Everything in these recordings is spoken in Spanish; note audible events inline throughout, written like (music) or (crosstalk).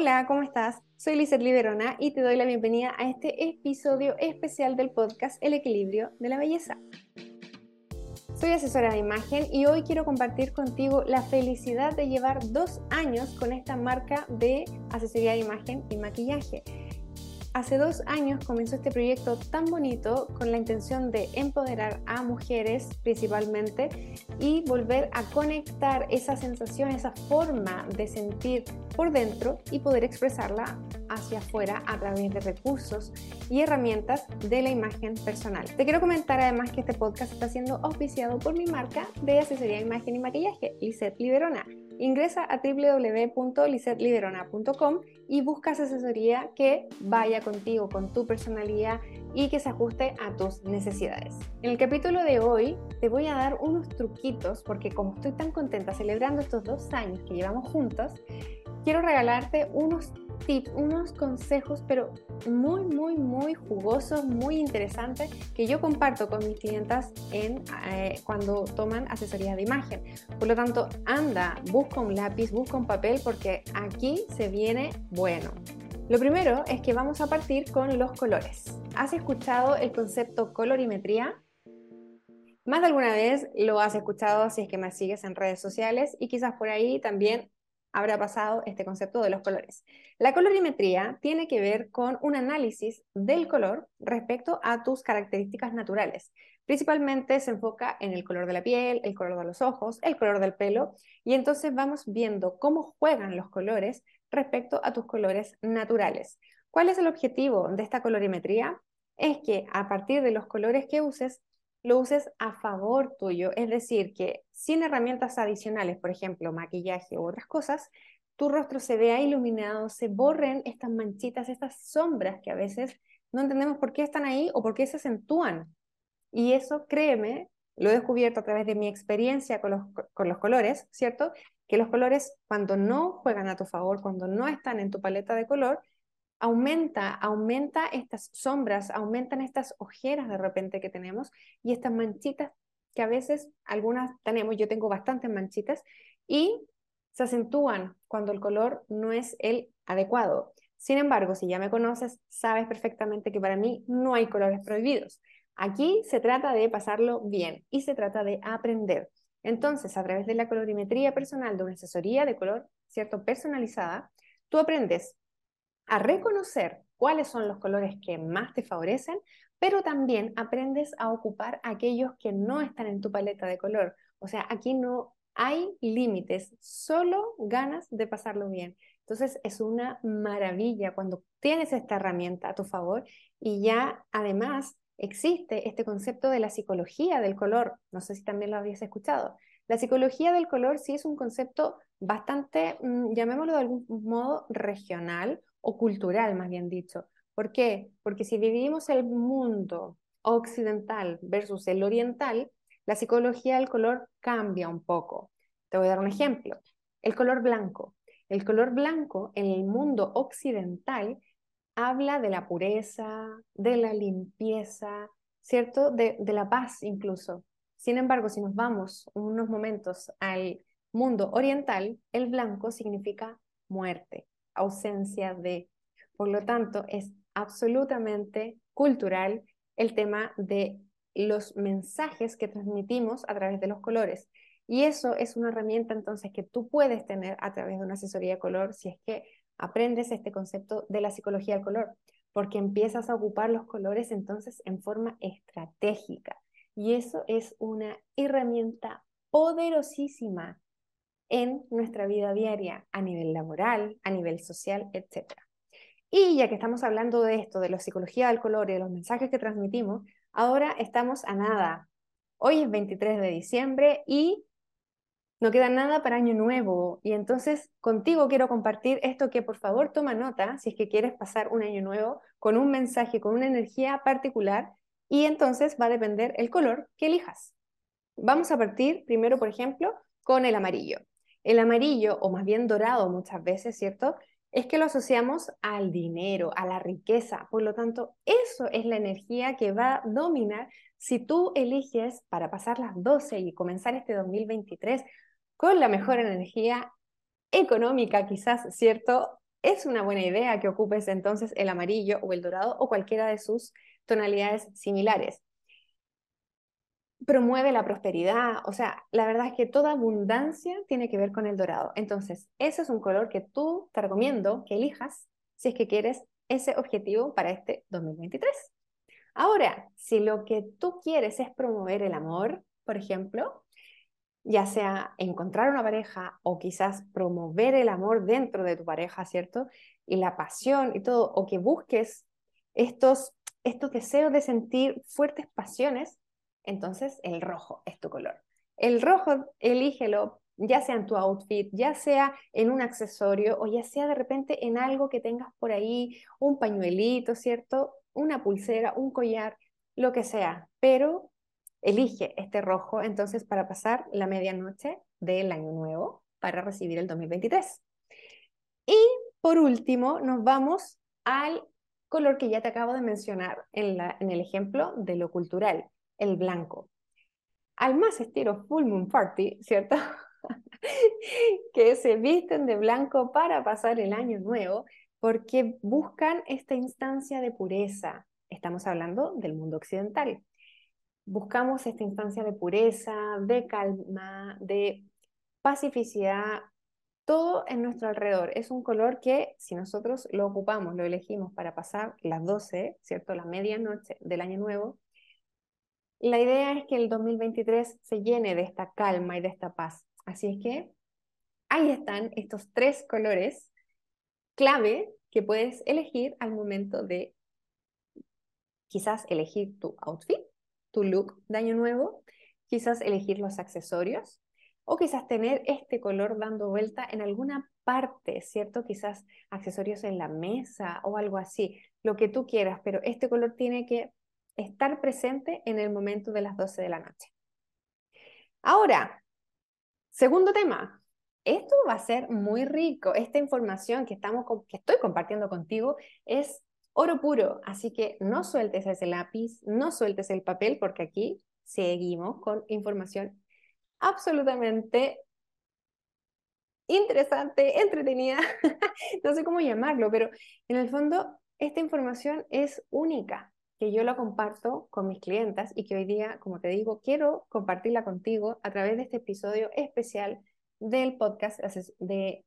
Hola, ¿cómo estás? Soy Lizeth Liberona y te doy la bienvenida a este episodio especial del podcast El equilibrio de la belleza. Soy asesora de imagen y hoy quiero compartir contigo la felicidad de llevar dos años con esta marca de asesoría de imagen y maquillaje. Hace dos años comenzó este proyecto tan bonito con la intención de empoderar a mujeres principalmente y volver a conectar esa sensación, esa forma de sentir por dentro y poder expresarla hacia afuera a través de recursos y herramientas de la imagen personal. Te quiero comentar además que este podcast está siendo auspiciado por mi marca de asesoría imagen y maquillaje, Lisette Liberona. Ingresa a www.lisetliberona.com y buscas asesoría que vaya contigo, con tu personalidad y que se ajuste a tus necesidades. En el capítulo de hoy te voy a dar unos truquitos porque como estoy tan contenta celebrando estos dos años que llevamos juntos, quiero regalarte unos tips, unos consejos, pero muy, muy, muy jugosos, muy interesantes que yo comparto con mis clientas en, eh, cuando toman asesoría de imagen. Por lo tanto, anda, busca un lápiz, busca un papel, porque aquí se viene bueno. Lo primero es que vamos a partir con los colores. ¿Has escuchado el concepto colorimetría? Más de alguna vez lo has escuchado si es que me sigues en redes sociales y quizás por ahí también habrá pasado este concepto de los colores. La colorimetría tiene que ver con un análisis del color respecto a tus características naturales. Principalmente se enfoca en el color de la piel, el color de los ojos, el color del pelo, y entonces vamos viendo cómo juegan los colores respecto a tus colores naturales. ¿Cuál es el objetivo de esta colorimetría? Es que a partir de los colores que uses, lo uses a favor tuyo, es decir, que sin herramientas adicionales, por ejemplo, maquillaje u otras cosas, tu rostro se vea iluminado, se borren estas manchitas, estas sombras que a veces no entendemos por qué están ahí o por qué se acentúan. Y eso, créeme, lo he descubierto a través de mi experiencia con los, con los colores, ¿cierto? Que los colores cuando no juegan a tu favor, cuando no están en tu paleta de color, aumenta, aumenta estas sombras, aumentan estas ojeras de repente que tenemos y estas manchitas que a veces algunas tenemos, yo tengo bastantes manchitas y se acentúan cuando el color no es el adecuado. Sin embargo, si ya me conoces, sabes perfectamente que para mí no hay colores prohibidos. Aquí se trata de pasarlo bien y se trata de aprender. Entonces, a través de la colorimetría personal, de una asesoría de color, ¿cierto? Personalizada, tú aprendes a reconocer cuáles son los colores que más te favorecen, pero también aprendes a ocupar aquellos que no están en tu paleta de color. O sea, aquí no hay límites, solo ganas de pasarlo bien. Entonces es una maravilla cuando tienes esta herramienta a tu favor y ya además existe este concepto de la psicología del color. No sé si también lo habías escuchado. La psicología del color sí es un concepto bastante, mm, llamémoslo de algún modo, regional o cultural, más bien dicho. ¿Por qué? Porque si dividimos el mundo occidental versus el oriental, la psicología del color cambia un poco. Te voy a dar un ejemplo. El color blanco. El color blanco en el mundo occidental habla de la pureza, de la limpieza, ¿cierto? De, de la paz incluso. Sin embargo, si nos vamos unos momentos al mundo oriental, el blanco significa muerte, ausencia de. Por lo tanto, es absolutamente cultural el tema de los mensajes que transmitimos a través de los colores. Y eso es una herramienta entonces que tú puedes tener a través de una asesoría de color si es que aprendes este concepto de la psicología del color, porque empiezas a ocupar los colores entonces en forma estratégica. Y eso es una herramienta poderosísima en nuestra vida diaria, a nivel laboral, a nivel social, etc. Y ya que estamos hablando de esto, de la psicología del color y de los mensajes que transmitimos, ahora estamos a nada. Hoy es 23 de diciembre y no queda nada para Año Nuevo. Y entonces contigo quiero compartir esto que por favor toma nota si es que quieres pasar un año nuevo con un mensaje, con una energía particular. Y entonces va a depender el color que elijas. Vamos a partir primero, por ejemplo, con el amarillo. El amarillo, o más bien dorado muchas veces, ¿cierto? Es que lo asociamos al dinero, a la riqueza. Por lo tanto, eso es la energía que va a dominar si tú eliges para pasar las 12 y comenzar este 2023 con la mejor energía económica, quizás, ¿cierto? es una buena idea que ocupes entonces el amarillo o el dorado o cualquiera de sus tonalidades similares. Promueve la prosperidad, o sea, la verdad es que toda abundancia tiene que ver con el dorado. Entonces, ese es un color que tú te recomiendo que elijas si es que quieres ese objetivo para este 2023. Ahora, si lo que tú quieres es promover el amor, por ejemplo, ya sea encontrar una pareja o quizás promover el amor dentro de tu pareja, ¿cierto? Y la pasión y todo, o que busques estos, estos deseos de sentir fuertes pasiones, entonces el rojo es tu color. El rojo, elígelo, ya sea en tu outfit, ya sea en un accesorio o ya sea de repente en algo que tengas por ahí, un pañuelito, ¿cierto? Una pulsera, un collar, lo que sea, pero elige este rojo entonces para pasar la medianoche del año nuevo para recibir el 2023. Y por último, nos vamos al color que ya te acabo de mencionar en, la, en el ejemplo de lo cultural, el blanco. Al más estilo Full Moon Party, ¿cierto? (laughs) que se visten de blanco para pasar el año nuevo porque buscan esta instancia de pureza. Estamos hablando del mundo occidental buscamos esta instancia de pureza, de calma, de pacificidad, todo en nuestro alrededor. Es un color que si nosotros lo ocupamos, lo elegimos para pasar las 12, ¿cierto? La medianoche del año nuevo, la idea es que el 2023 se llene de esta calma y de esta paz. Así es que ahí están estos tres colores clave que puedes elegir al momento de quizás elegir tu outfit tu look de año nuevo, quizás elegir los accesorios o quizás tener este color dando vuelta en alguna parte, ¿cierto? Quizás accesorios en la mesa o algo así, lo que tú quieras, pero este color tiene que estar presente en el momento de las 12 de la noche. Ahora, segundo tema. Esto va a ser muy rico. Esta información que, estamos, que estoy compartiendo contigo es oro puro. Así que no sueltes ese lápiz, no sueltes el papel, porque aquí seguimos con información absolutamente interesante, entretenida, (laughs) no sé cómo llamarlo, pero en el fondo esta información es única, que yo la comparto con mis clientas y que hoy día, como te digo, quiero compartirla contigo a través de este episodio especial del podcast de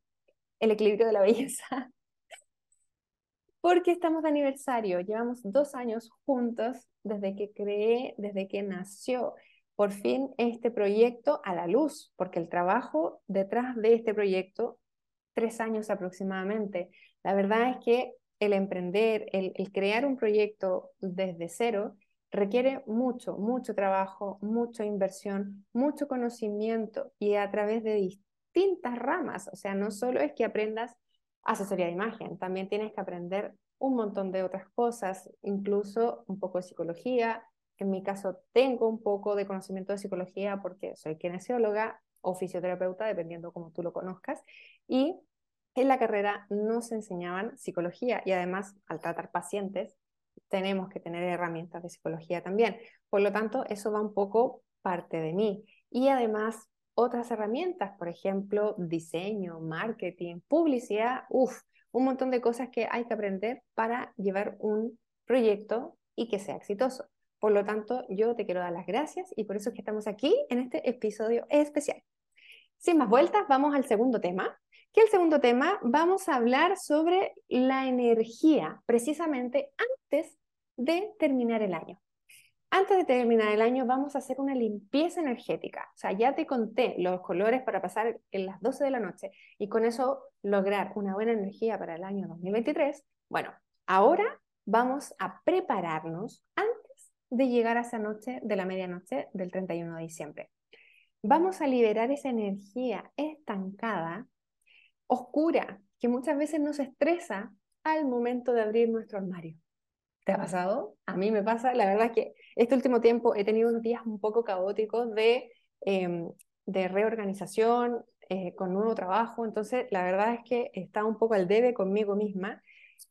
El equilibrio de la belleza. (laughs) Porque estamos de aniversario, llevamos dos años juntos desde que creé, desde que nació por fin este proyecto a la luz, porque el trabajo detrás de este proyecto, tres años aproximadamente, la verdad es que el emprender, el, crear un proyecto desde cero, requiere mucho, mucho trabajo, mucha inversión, mucho conocimiento y a través de distintas ramas. O sea, no solo es que aprendas asesoría de imagen, también tienes que aprender un montón de otras cosas, incluso un poco de psicología. En mi caso tengo un poco de conocimiento de psicología porque soy kinesióloga o fisioterapeuta, dependiendo como tú lo conozcas, y en la carrera nos enseñaban psicología y además al tratar pacientes tenemos que tener herramientas de psicología también. Por lo tanto, eso va un poco parte de mí. Y además otras herramientas, por ejemplo, diseño, marketing, publicidad, uff, un montón de cosas que hay que aprender para llevar un proyecto y que sea exitoso. Por lo tanto, yo te quiero dar las gracias y por eso es que estamos aquí en este episodio especial. Sin más vueltas, vamos al segundo tema, que el segundo tema vamos a hablar sobre la energía, precisamente antes de terminar el año antes de terminar el año vamos a hacer una limpieza energética. O sea, ya te conté los colores para pasar en las 12 de la noche y con eso lograr una buena energía para el año 2023. Bueno, ahora vamos a prepararnos antes de llegar a esa noche de la medianoche del 31 de diciembre. Vamos a liberar esa energía estancada, oscura, que muchas veces nos estresa al momento de abrir nuestro armario. ¿Te ha pasado? A mí me pasa, la verdad es que este último tiempo he tenido unos días un poco caóticos de, em, de reorganización, eh, con nuevo trabajo, entonces la verdad es que está un poco al debe conmigo misma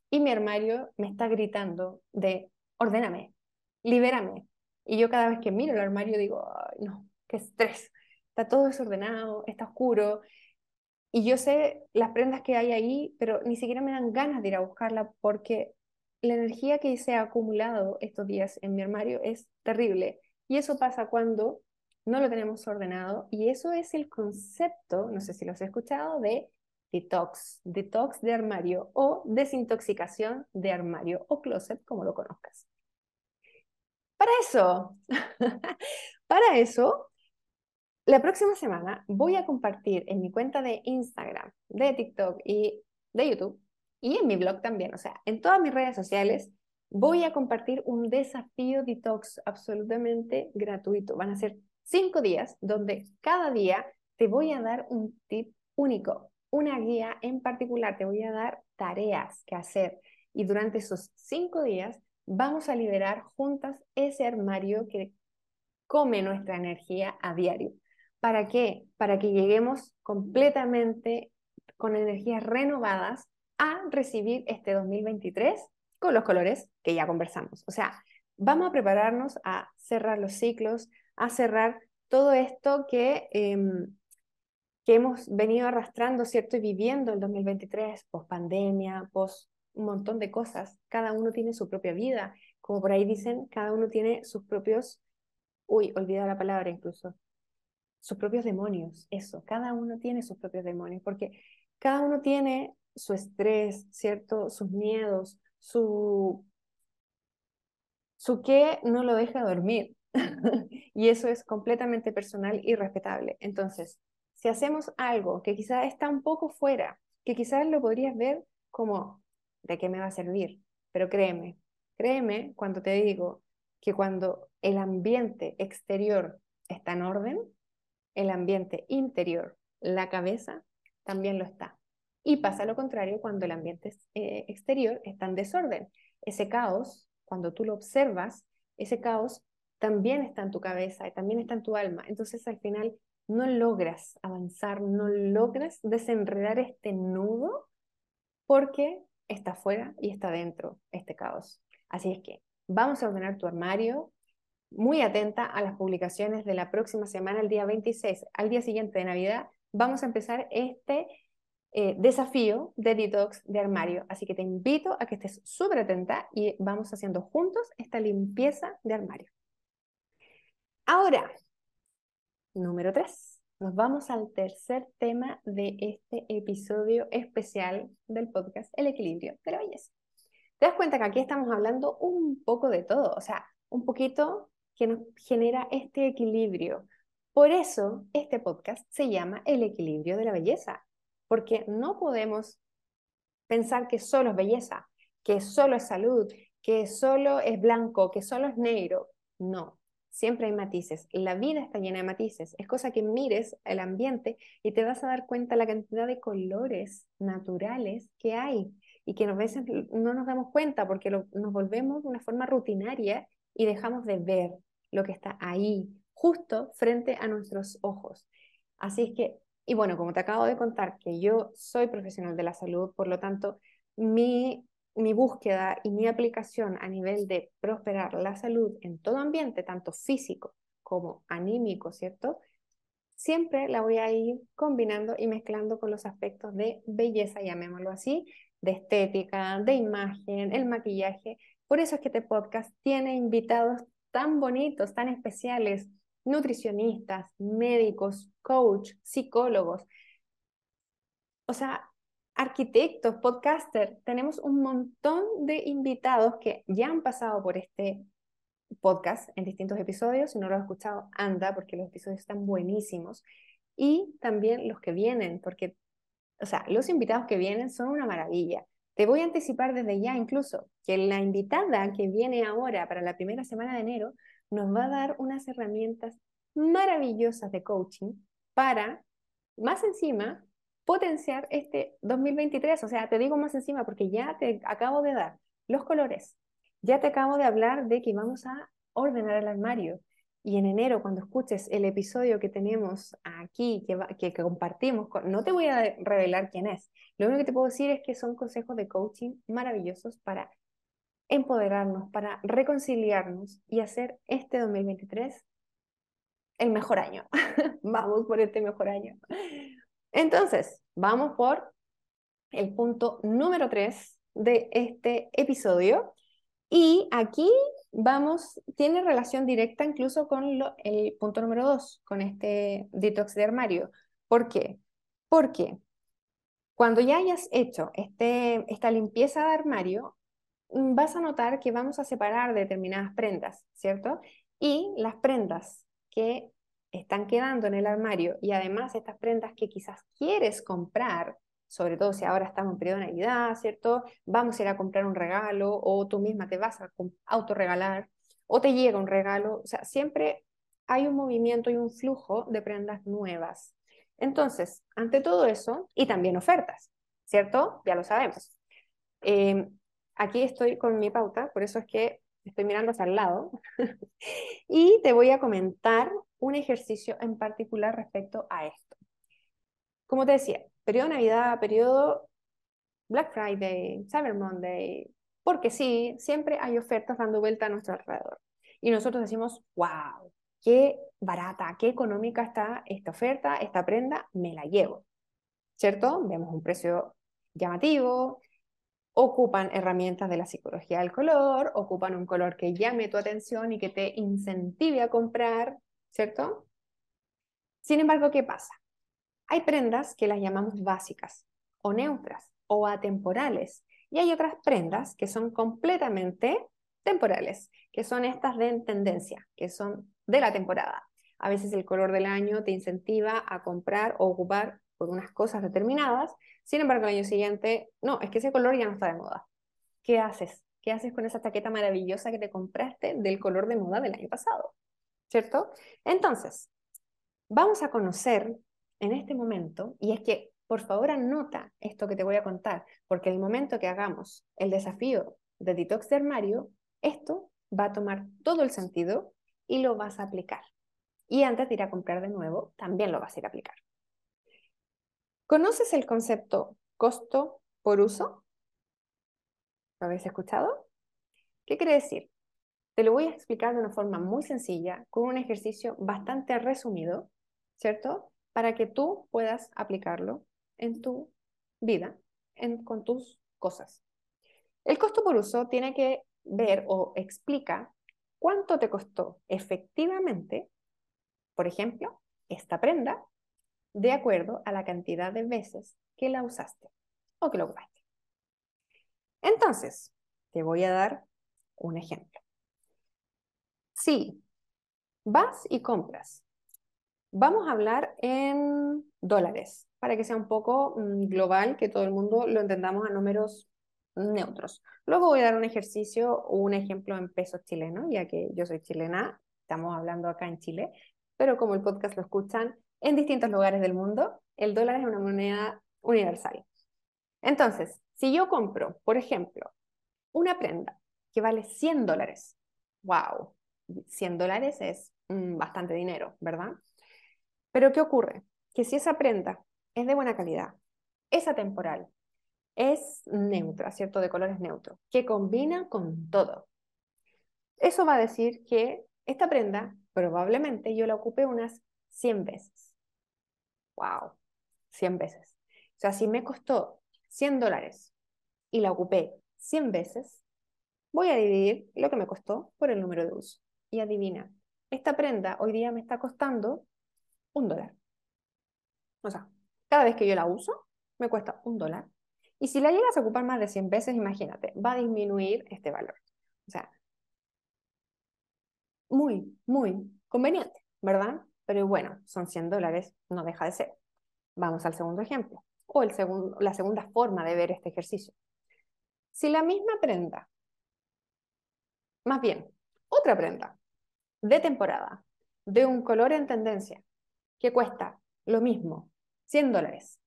y mi armario me está gritando de ordéname, libérame. Y yo cada vez que miro el armario digo, no, qué estrés, está todo desordenado, está oscuro. Y yo sé las prendas que hay ahí, pero ni siquiera me dan ganas de ir a buscarla porque la energía que se ha acumulado estos días en mi armario es terrible. Y eso pasa cuando no lo tenemos ordenado. Y eso es el concepto, no sé si lo has escuchado, de detox, detox de armario o desintoxicación de armario o closet, como lo conozcas. Para eso, (laughs) para eso, la próxima semana voy a compartir en mi cuenta de Instagram, de TikTok y de YouTube y en mi blog también, o sea, en todas mis redes sociales voy a compartir un desafío detox absolutamente gratuito. Van a ser cinco días donde cada día te voy a dar un tip único, una guía en particular, te voy a dar tareas que hacer y durante esos cinco días vamos a liberar juntas ese armario que come nuestra energía a diario. ¿Para qué? Para que lleguemos completamente con energías renovadas a recibir este 2023 con los colores que ya conversamos. O sea, vamos a prepararnos a cerrar los ciclos, a cerrar todo esto que, em, que hemos venido arrastrando, ¿cierto? Y viviendo el 2023, post pandemia, post un montón de cosas. Cada uno tiene su propia vida. Como por ahí dicen, cada uno tiene sus propios, uy, olvidado la palabra incluso, sus propios demonios, eso, cada uno tiene sus propios demonios, porque cada uno tiene su estrés, ¿cierto? Sus miedos, su, su no lo deja dormir. (laughs) y eso es completamente personal y respetable. Entonces, si hacemos algo que quizás está un poco fuera, que quizás lo podrías ver como, ¿de qué me va a servir? Pero créeme, créeme cuando te digo que cuando el ambiente exterior está en orden, el ambiente interior, la cabeza, también lo está. Y pasa lo contrario cuando el ambiente eh, exterior está en desorden. Ese caos, cuando tú lo observas, ese caos también está en tu cabeza y también está en tu alma. Entonces al final no logras avanzar, no logras desenredar este nudo porque está fuera y está dentro este caos. Así es que vamos a ordenar tu armario, muy atenta a las publicaciones de la próxima semana, el día 26, al día siguiente de Navidad, vamos a empezar este eh, desafío de detox de armario. Así que te invito a que estés súper atenta y vamos haciendo juntos esta limpieza de armario. Ahora, número 3. Nos vamos al tercer tema de este episodio especial del podcast, el equilibrio de la belleza. Te das cuenta que aquí estamos hablando un poco de todo, o sea, un poquito que nos genera este equilibrio. Por eso este podcast se llama El equilibrio de la belleza, porque no podemos pensar que solo es belleza, que solo es salud, que solo es blanco, que solo es negro. No, siempre hay matices. La vida está llena de matices. Es cosa que mires el ambiente y te vas a dar cuenta la cantidad de colores naturales que hay y que a veces no nos damos cuenta porque nos volvemos de una forma rutinaria y dejamos de ver lo que está ahí, justo frente a nuestros ojos. Así es que, y bueno, como te acabo de contar que yo soy profesional de la salud, por lo tanto, mi, mi búsqueda y mi aplicación a nivel de prosperar la salud en todo ambiente, tanto físico como anímico, ¿cierto? Siempre la voy a ir combinando y mezclando con los aspectos de belleza, llamémoslo así, de estética, de imagen, el maquillaje, por eso es que este podcast tiene invitados tan bonitos, tan especiales, nutricionistas, médicos, coach, psicólogos, o sea, arquitectos, podcasters. Tenemos un montón de invitados que ya han pasado por este podcast en distintos episodios. Si no lo has escuchado, anda, porque los episodios están buenísimos. Y también los que vienen, porque, o sea, los invitados que vienen son una maravilla. Te voy a anticipar desde ya incluso que la invitada que viene ahora para la primera semana de enero nos va a dar unas herramientas maravillosas de coaching para, más encima, potenciar este 2023. O sea, te digo más encima porque ya te acabo de dar los colores, ya te acabo de hablar de que vamos a ordenar el armario, y en enero, cuando escuches el episodio que tenemos aquí, que, que, compartimos, no te voy a revelar quién es. Lo único que te puedo decir es que son consejos de coaching maravillosos para empoderarnos, para reconciliarnos y hacer este 2023 el mejor año. (laughs) Vamos por este mejor año. Entonces, vamos por el punto número 3 de este episodio. Y aquí vamos, tiene relación directa incluso con el punto número 2, con este detox de armario. ¿Por qué? Porque cuando ya hayas hecho este, esta limpieza de armario, mm, vas a notar que vamos a separar determinadas prendas, ¿cierto? Y las prendas que están quedando en el armario y además estas prendas que quizás quieres comprar, sobre todo si ahora estamos en periodo de Navidad, ¿cierto? Vamos a ir a comprar un regalo o tú misma te vas a autorregalar o te llega un regalo, o sea, siempre hay un movimiento y un flujo de prendas nuevas. Entonces, ante todo eso, y también ofertas, ¿cierto? Ya lo sabemos. Em, aquí estoy con mi pauta, por eso es que estoy mirando hacia el lado, (laughs) y te voy a comentar un ejercicio en particular respecto a esto. Como te decía, periodo Navidad, periodo Black Friday, Cyber Monday, porque sí, siempre hay ofertas dando vuelta a nuestro alrededor. Y nosotros decimos, wow, qué barata, qué económica está esta oferta, esta prenda, me la llevo. ¿Cierto? Vemos un precio llamativo, ocupan herramientas de la psicología del color, ocupan un color que llame tu atención y que te incentive a comprar, ¿cierto? Sin embargo, ¿qué pasa? Hay prendas que las llamamos básicas o neutras o atemporales y hay otras prendas que son completamente temporales, que son estas de tendencia, que son de la temporada. A veces el color del año te incentiva a comprar o ocupar por unas cosas determinadas, sin embargo el año siguiente, no, es que ese color ya no está de moda. ¿Qué haces? ¿Qué haces con esa chaqueta maravillosa que te compraste del color de moda del año pasado? ¿Cierto? Entonces, vamos a conocer en este momento, y es que por favor anota esto que te voy a contar, porque el momento que hagamos el desafío de detox de armario, esto va a tomar todo el sentido y lo vas a aplicar. Y antes de ir a comprar de nuevo, también lo vas a ir a aplicar. ¿Conoces el concepto costo por uso? ¿Lo habéis escuchado? ¿Qué quiere decir? Te lo voy a explicar de una forma muy sencilla, con un ejercicio bastante resumido, ¿cierto? Para que tú puedas aplicarlo en tu vida, en, con tus cosas. El costo por uso tiene que ver o explica cuánto te costó efectivamente, por ejemplo, esta prenda, de acuerdo a la cantidad de veces que la usaste o que la ocupaste. Entonces, te voy a dar un ejemplo. Si vas y compras, vamos a hablar en dólares, para que sea un poco mm, global, que todo el mundo lo entendamos a números neutros. Luego voy a dar un ejercicio un ejemplo en pesos chilenos, ya que yo soy chilena, estamos hablando acá en Chile, pero como el podcast lo escuchan en distintos lugares del mundo, el dólar es una moneda universal. Entonces, si yo compro, por ejemplo, una prenda que vale 100 dólares, wow, 100 dólares es mm, bastante dinero, ¿verdad? Pero ¿qué ocurre? Que si esa prenda es de buena calidad, es atemporal, es neutra, ¿cierto? De colores neutros, que combina con todo. Eso va a decir que esta prenda probablemente yo la ocupé unas 100 veces. ¡Wow! 100 veces. O sea, si me costó 100 dólares y la ocupé 100 veces, voy a dividir lo que me costó por el número de uso. Y adivina, esta prenda hoy día me está costando un dólar. O sea, cada vez que yo la uso, me cuesta un dólar y si la llegas a ocupar más de 100 veces, imagínate, va a disminuir este valor. O sea, muy, muy conveniente, ¿verdad? Pero bueno, son 100 dólares, no deja de ser. Vamos al segundo ejemplo, o el segundo, la segunda forma de ver este ejercicio. Si la misma prenda, más bien, otra prenda de temporada, de un color en tendencia, que cuesta lo mismo, 100 dólares,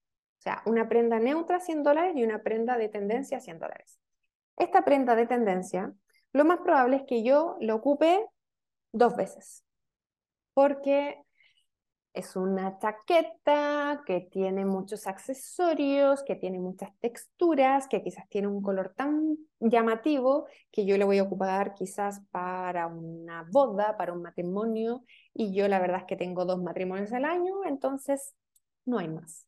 sea, una prenda neutra 100 dólares y una prenda de tendencia 100 dólares. Esta prenda de tendencia, lo más probable es que yo lo ocupe dos veces, porque es una chaqueta que tiene muchos accesorios, que tiene muchas texturas, que quizás tiene un color tan llamativo que yo le voy a ocupar quizás para una boda, para un matrimonio, y yo la verdad es que tengo dos matrimonios al año, entonces no hay más.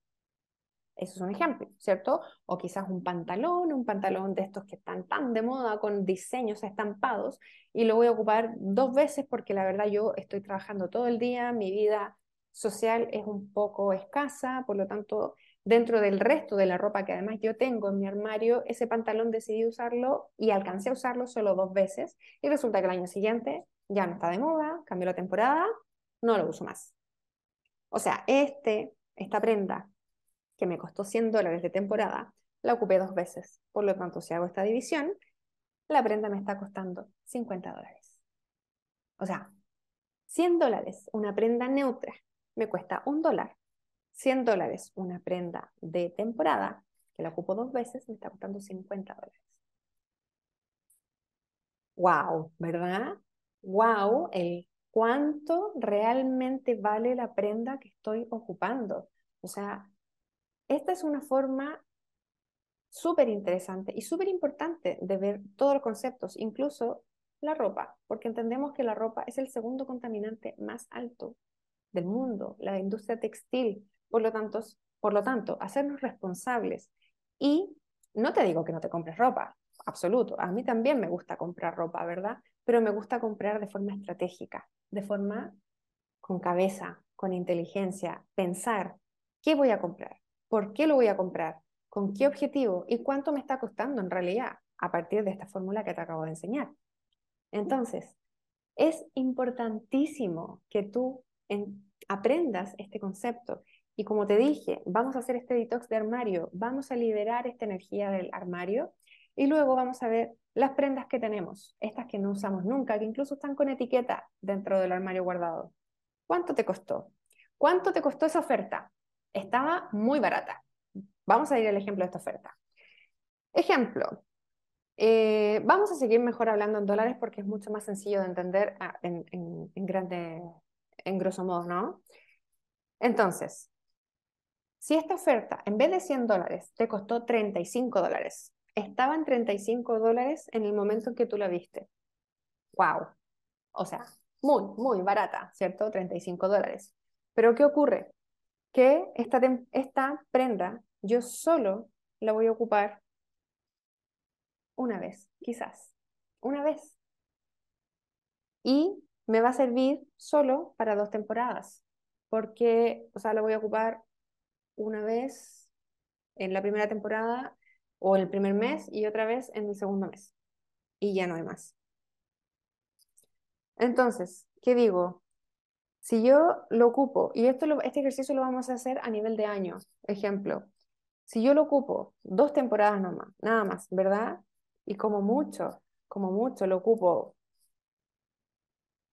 Eso es un ejemplo, ¿cierto? O quizás un pantalón, un pantalón de estos que están tan de moda con diseños estampados y lo voy a ocupar dos veces porque la verdad yo estoy trabajando todo el día, mi vida social es un poco escasa, por lo tanto, dentro del resto de la ropa que además yo tengo en mi armario, ese pantalón decidí usarlo y alcancé a usarlo solo dos veces y resulta que el año siguiente ya no está de moda, cambió la temporada, no lo uso más. O sea, este, esta prenda que me costó 100 dólares de temporada, la ocupé dos veces. Por lo tanto, si hago esta división, la prenda me está costando 50 dólares. O sea, 100 dólares, una prenda neutra, me cuesta un dólar. 100 dólares, una prenda de temporada, que la ocupo dos veces, me está costando 50 dólares. ¡Wow! ¿Verdad? ¡Wow! El cuánto realmente vale la prenda que estoy ocupando. O sea, esta es una forma súper interesante y súper importante de ver todos los conceptos, incluso la ropa, porque entendemos que la ropa es el segundo contaminante más alto del mundo, la industria textil. Por lo tanto, por lo tanto, hacernos responsables. Y no te digo que no te compres ropa, absoluto. A mí también me gusta comprar ropa, ¿verdad? Pero me gusta comprar de forma estratégica, de forma con cabeza, con inteligencia, pensar, ¿qué voy a comprar? ¿Por qué lo voy a comprar? ¿Con qué objetivo? ¿Y cuánto me está costando en realidad a partir de esta fórmula que te acabo de enseñar? Entonces, es importantísimo que tú aprendas este concepto. Y como te dije, vamos a hacer este detox de armario, vamos a liberar esta energía del armario y luego vamos a ver las prendas que tenemos, estas que no usamos nunca, que incluso están con etiqueta dentro del armario guardado. ¿Cuánto te costó? ¿Cuánto te costó esa oferta? estaba muy barata. Vamos a ir al ejemplo de esta oferta. Ejemplo, eh, vamos a seguir mejor hablando en dólares porque es mucho más sencillo de entender ah, en, en, grande, en grosso modo, ¿no? Entonces, si esta oferta en vez de 100 dólares te costó 35 dólares, estaba en 35 dólares en el momento en que tú la viste. ¡Wow! O sea, muy, muy barata, ¿cierto? 35 dólares. Pero ¿qué ocurre? que esta, esta prenda yo solo la voy a ocupar una vez, quizás, una vez. Y me va a servir solo para dos temporadas, porque, o sea, la voy a ocupar una vez en la primera temporada o el primer mes y otra vez en el segundo mes. Y ya no hay más. Entonces, ¿qué digo? Si yo lo ocupo, y esto este ejercicio lo vamos a hacer a nivel de año, ejemplo, si yo lo ocupo dos temporadas nomás, nada más, ¿verdad? Y como mucho, como mucho lo ocupo,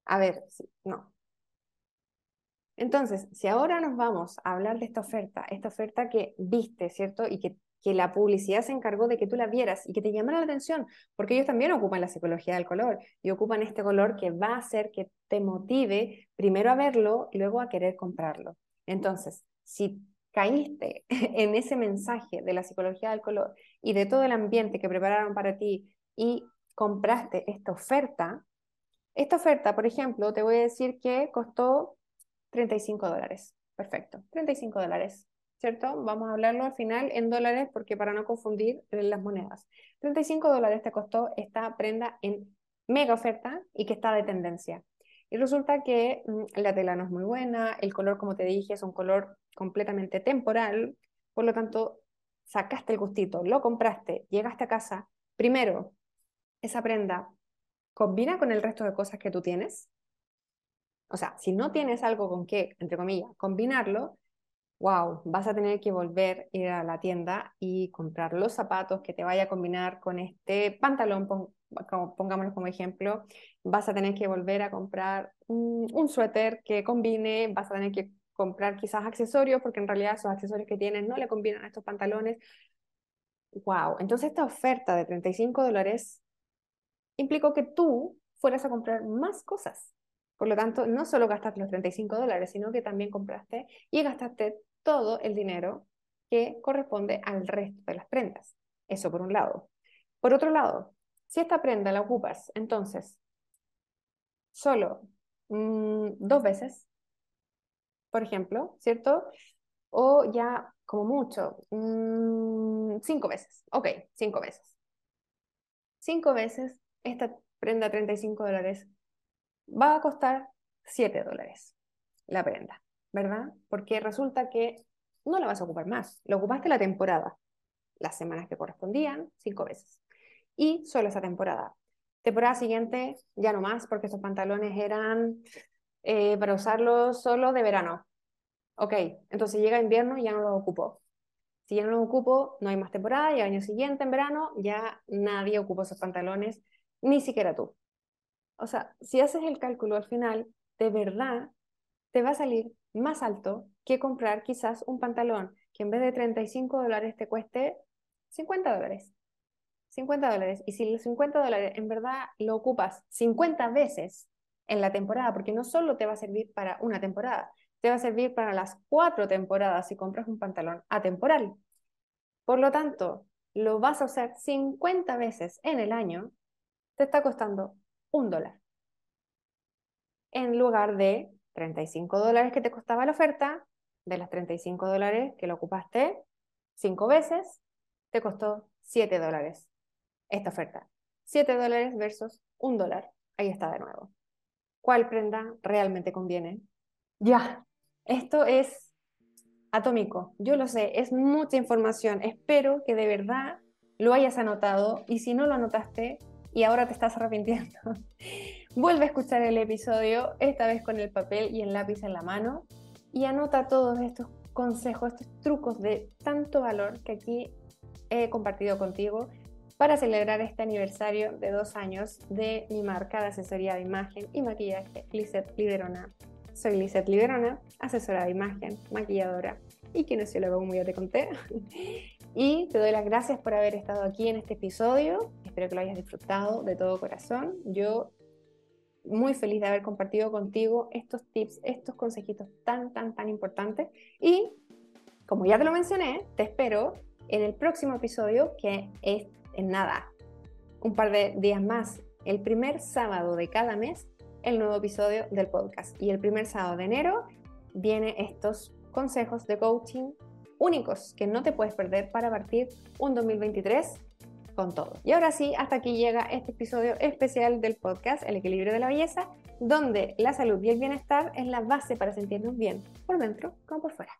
a ver, no. Entonces, si ahora nos vamos a hablar de esta oferta, esta oferta que viste, ¿cierto? Y que que la publicidad se encargó de que tú la vieras y que te llamara la atención, porque ellos también ocupan la psicología del color y ocupan este color que va a hacer que te motive primero a verlo y luego a querer comprarlo. Entonces, si caíste (laughs) en ese mensaje de la psicología del color y de todo el ambiente que prepararon para ti y compraste esta oferta, esta oferta, por ejemplo, te voy a decir que costó 35 dólares. Perfecto, 35 dólares. ¿cierto? Vamos a hablarlo al final en dólares porque para no confundir las monedas. 35 dólares te costó esta prenda en mega oferta y que está de tendencia. Y resulta que mm, la tela no es muy buena, el color, como te dije, es un color completamente temporal, por lo tanto, sacaste el gustito, lo compraste, llegaste a casa. Primero, esa prenda combina con el resto de cosas que tú tienes. O sea, si no tienes algo con que, entre comillas, combinarlo, wow, vas a tener que volver a ir a la tienda y comprar los zapatos que te vaya a combinar con este pantalón, pongámoslo como ejemplo, vas a tener que volver a comprar un, suéter que combine, vas a tener que comprar quizás accesorios, porque en realidad esos accesorios que tienes no le combinan a estos pantalones. Wow, entonces esta oferta de 35 dólares implicó que tú fueras a comprar más cosas. Por lo tanto, no solo gastaste los 35 dólares, sino que también compraste y gastaste todo el dinero que corresponde al resto de las prendas. Eso por un lado. Por otro lado, si esta prenda la ocupas, entonces, solo mm, dos veces, por ejemplo, ¿cierto? o ya como mucho, mm, cinco veces. Ok, cinco veces. Cinco veces esta prenda 35 dólares va a costar 7 dólares la prenda, ¿verdad? Porque resulta que no la vas a ocupar más. Lo ocupaste la temporada, las semanas que correspondían, cinco veces. Y solo esa temporada. Temporada siguiente, ya no más, porque esos pantalones eran eh, para usarlos solo de verano. Ok, entonces llega invierno y ya no los ocupo. Si ya no los ocupo, no hay más temporada y al año siguiente, en verano, ya nadie ocupó esos pantalones, ni siquiera tú. O sea, si haces el cálculo al final, de verdad, te va a salir más alto que comprar quizás un pantalón que en vez de 35 dólares te cueste 50 dólares. 50 dólares. Y si los 50 dólares en verdad lo ocupas 50 veces en la temporada, porque no solo te va a servir para una temporada, te va a servir para las cuatro temporadas si compras un pantalón atemporal. Por lo tanto, lo vas a usar 50 veces en el año, te está costando un dólar. En lugar de 35 dólares que te costaba la oferta, de las 35 dólares que lo ocupaste cinco veces, te costó 7 dólares esta oferta. 7 dólares versus un dólar. Ahí está de nuevo. ¿Cuál prenda realmente conviene? Ya, esto es atómico. Yo lo sé, es mucha información. Espero que de verdad lo hayas anotado y si no lo anotaste y ahora te estás arrepintiendo, (laughs) vuelve a escuchar el episodio, esta vez con el papel y el lápiz en la mano y anota todos estos consejos, estos trucos de tanto valor que aquí he compartido contigo para celebrar este aniversario de dos años de mi marca de asesoría de imagen y maquillaje, Lizeth Liderona. Soy Lizeth Liderona, asesora de imagen, maquilladora y kinesióloga, como ya te conté. (laughs) Y te doy las gracias por haber estado aquí en este episodio. Espero que lo hayas disfrutado de todo corazón. Yo muy feliz de haber compartido contigo estos tips, estos consejitos tan, tan, tan importantes. Y como ya te lo mencioné, te espero en el próximo episodio que es en nada, un par de días más, el primer sábado de cada mes, el nuevo episodio del podcast. Y el primer sábado de enero viene estos consejos de coaching únicos que no te puedes perder para partir un 2023 con todo. Y ahora sí, hasta aquí llega este episodio especial del podcast El equilibrio de la belleza, donde la salud y el bienestar es la base para sentirnos bien, por dentro como por fuera.